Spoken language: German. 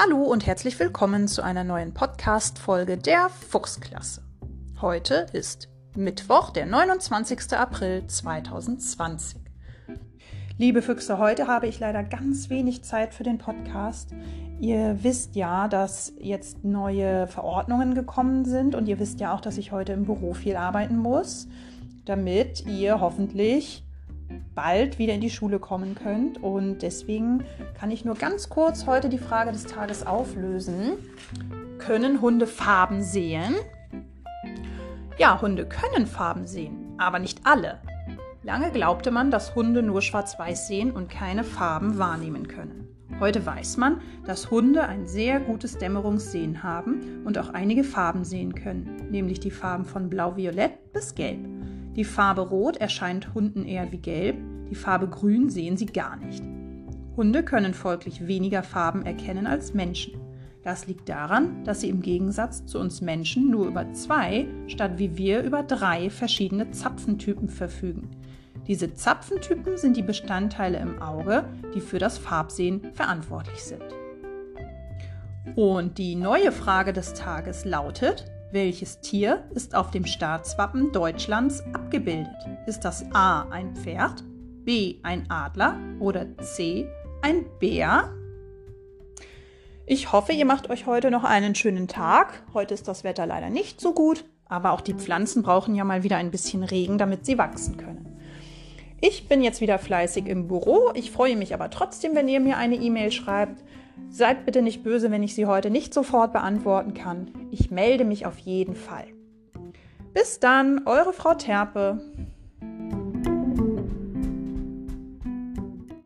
Hallo und herzlich willkommen zu einer neuen Podcast-Folge der Fuchsklasse. Heute ist Mittwoch, der 29. April 2020. Liebe Füchse, heute habe ich leider ganz wenig Zeit für den Podcast. Ihr wisst ja, dass jetzt neue Verordnungen gekommen sind und ihr wisst ja auch, dass ich heute im Büro viel arbeiten muss, damit ihr hoffentlich bald wieder in die Schule kommen könnt. Und deswegen kann ich nur ganz kurz heute die Frage des Tages auflösen. Können Hunde Farben sehen? Ja, Hunde können Farben sehen, aber nicht alle. Lange glaubte man, dass Hunde nur schwarz-weiß sehen und keine Farben wahrnehmen können. Heute weiß man, dass Hunde ein sehr gutes Dämmerungssehen haben und auch einige Farben sehen können, nämlich die Farben von blau-violett bis gelb. Die Farbe rot erscheint Hunden eher wie gelb, die Farbe grün sehen sie gar nicht. Hunde können folglich weniger Farben erkennen als Menschen. Das liegt daran, dass sie im Gegensatz zu uns Menschen nur über zwei statt wie wir über drei verschiedene Zapfentypen verfügen. Diese Zapfentypen sind die Bestandteile im Auge, die für das Farbsehen verantwortlich sind. Und die neue Frage des Tages lautet, welches Tier ist auf dem Staatswappen Deutschlands abgebildet? Ist das A ein Pferd, B ein Adler oder C ein Bär? Ich hoffe, ihr macht euch heute noch einen schönen Tag. Heute ist das Wetter leider nicht so gut, aber auch die Pflanzen brauchen ja mal wieder ein bisschen Regen, damit sie wachsen können. Ich bin jetzt wieder fleißig im Büro. Ich freue mich aber trotzdem, wenn ihr mir eine E-Mail schreibt. Seid bitte nicht böse, wenn ich sie heute nicht sofort beantworten kann. Ich melde mich auf jeden Fall. Bis dann, eure Frau Terpe.